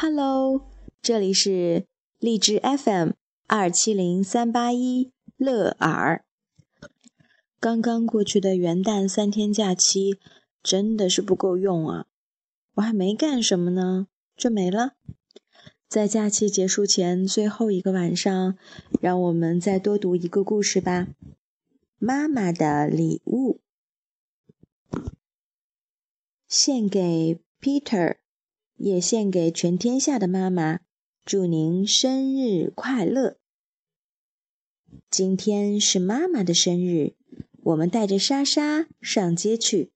Hello，这里是荔枝 FM 二七零三八一乐尔。刚刚过去的元旦三天假期真的是不够用啊！我还没干什么呢，就没了。在假期结束前最后一个晚上，让我们再多读一个故事吧。妈妈的礼物，献给 Peter。也献给全天下的妈妈，祝您生日快乐！今天是妈妈的生日，我们带着莎莎上街去，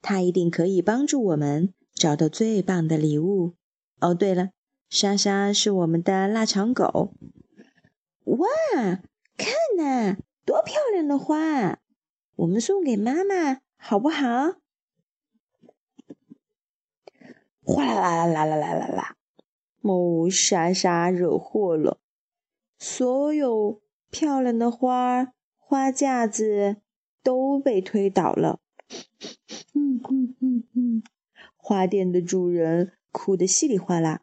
她一定可以帮助我们找到最棒的礼物。哦，对了，莎莎是我们的腊肠狗。哇，看呐，多漂亮的花！我们送给妈妈好不好？哗啦啦啦啦啦啦啦！某，莎莎惹祸了，所有漂亮的花花架子都被推倒了。嗯嗯嗯嗯，花店的主人哭得稀里哗啦。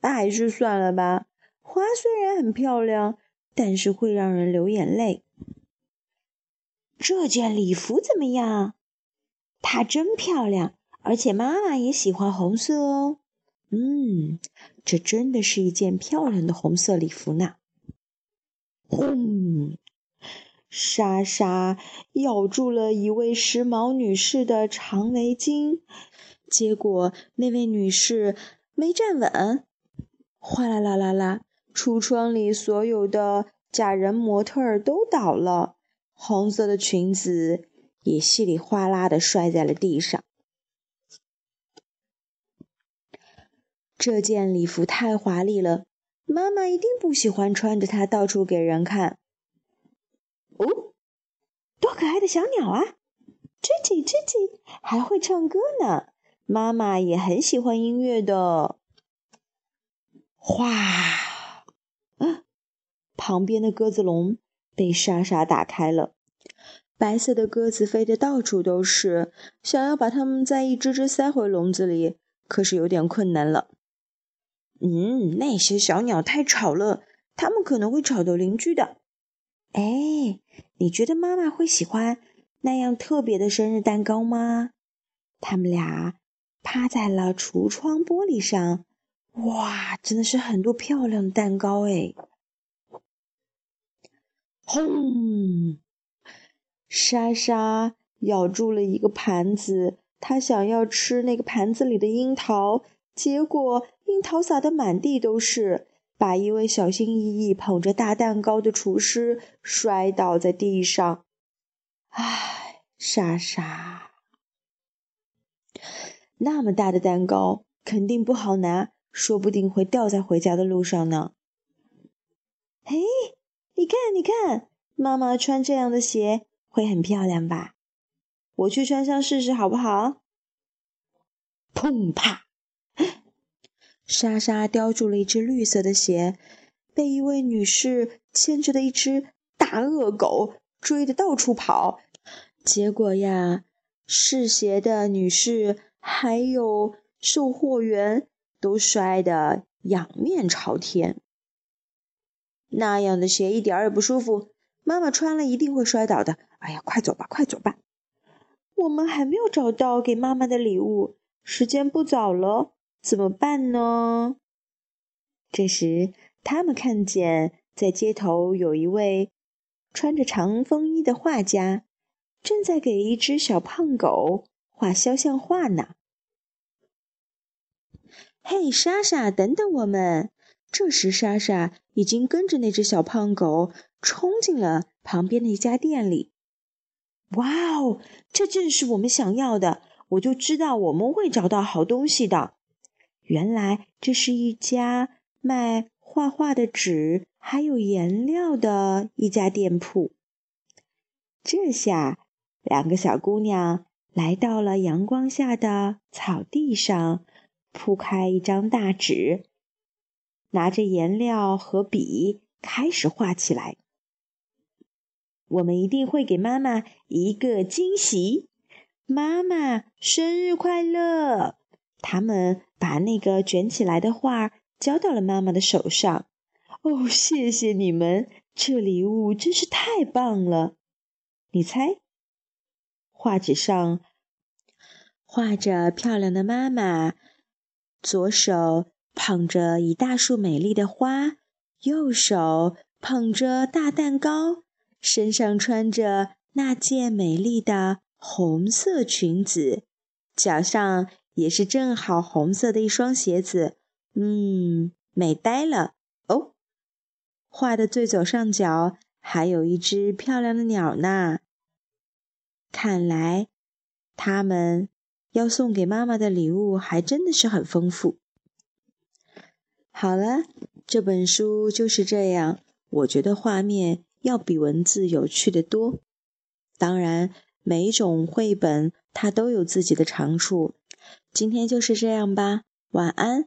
那还是算了吧，花虽然很漂亮，但是会让人流眼泪。这件礼服怎么样？它真漂亮。而且妈妈也喜欢红色哦。嗯，这真的是一件漂亮的红色礼服呢。轰！莎莎咬住了一位时髦女士的长围巾，结果那位女士没站稳，哗啦啦啦啦！橱窗里所有的假人模特儿都倒了，红色的裙子也稀里哗啦的摔在了地上。这件礼服太华丽了，妈妈一定不喜欢穿着它到处给人看。哦，多可爱的小鸟啊！吱叽吱叽，还会唱歌呢。妈妈也很喜欢音乐的。哗！啊，旁边的鸽子笼被莎莎打开了，白色的鸽子飞得到处都是，想要把它们再一只只塞回笼子里，可是有点困难了。嗯，那些小鸟太吵了，它们可能会吵到邻居的。哎，你觉得妈妈会喜欢那样特别的生日蛋糕吗？他们俩趴在了橱窗玻璃上，哇，真的是很多漂亮的蛋糕哎！轰！莎莎咬住了一个盘子，她想要吃那个盘子里的樱桃。结果樱桃撒得满地都是，把一位小心翼翼捧着大蛋糕的厨师摔倒在地上。唉，莎莎，那么大的蛋糕肯定不好拿，说不定会掉在回家的路上呢。嘿，你看，你看，妈妈穿这样的鞋会很漂亮吧？我去穿上试试好不好？砰啪！莎莎叼住了一只绿色的鞋，被一位女士牵着的一只大恶狗追得到处跑。结果呀，试鞋的女士还有售货员都摔得仰面朝天。那样的鞋一点也不舒服，妈妈穿了一定会摔倒的。哎呀，快走吧，快走吧！我们还没有找到给妈妈的礼物，时间不早了。怎么办呢？这时，他们看见在街头有一位穿着长风衣的画家，正在给一只小胖狗画肖像画呢。嘿，莎莎，等等我们！这时，莎莎已经跟着那只小胖狗冲进了旁边的一家店里。哇哦，这正是我们想要的！我就知道我们会找到好东西的。原来这是一家卖画画的纸还有颜料的一家店铺。这下，两个小姑娘来到了阳光下的草地上，铺开一张大纸，拿着颜料和笔开始画起来。我们一定会给妈妈一个惊喜！妈妈生日快乐！他们把那个卷起来的画交到了妈妈的手上。哦，谢谢你们，这礼物真是太棒了！你猜，画纸上画着漂亮的妈妈，左手捧着一大束美丽的花，右手捧着大蛋糕，身上穿着那件美丽的红色裙子，脚上也是正好红色的一双鞋子。嗯，美呆了哦！画的最左上角还有一只漂亮的鸟呢。看来，他们要送给妈妈的礼物还真的是很丰富。好了，这本书就是这样。我觉得画面要比文字有趣的多。当然，每一种绘本它都有自己的长处。今天就是这样吧，晚安。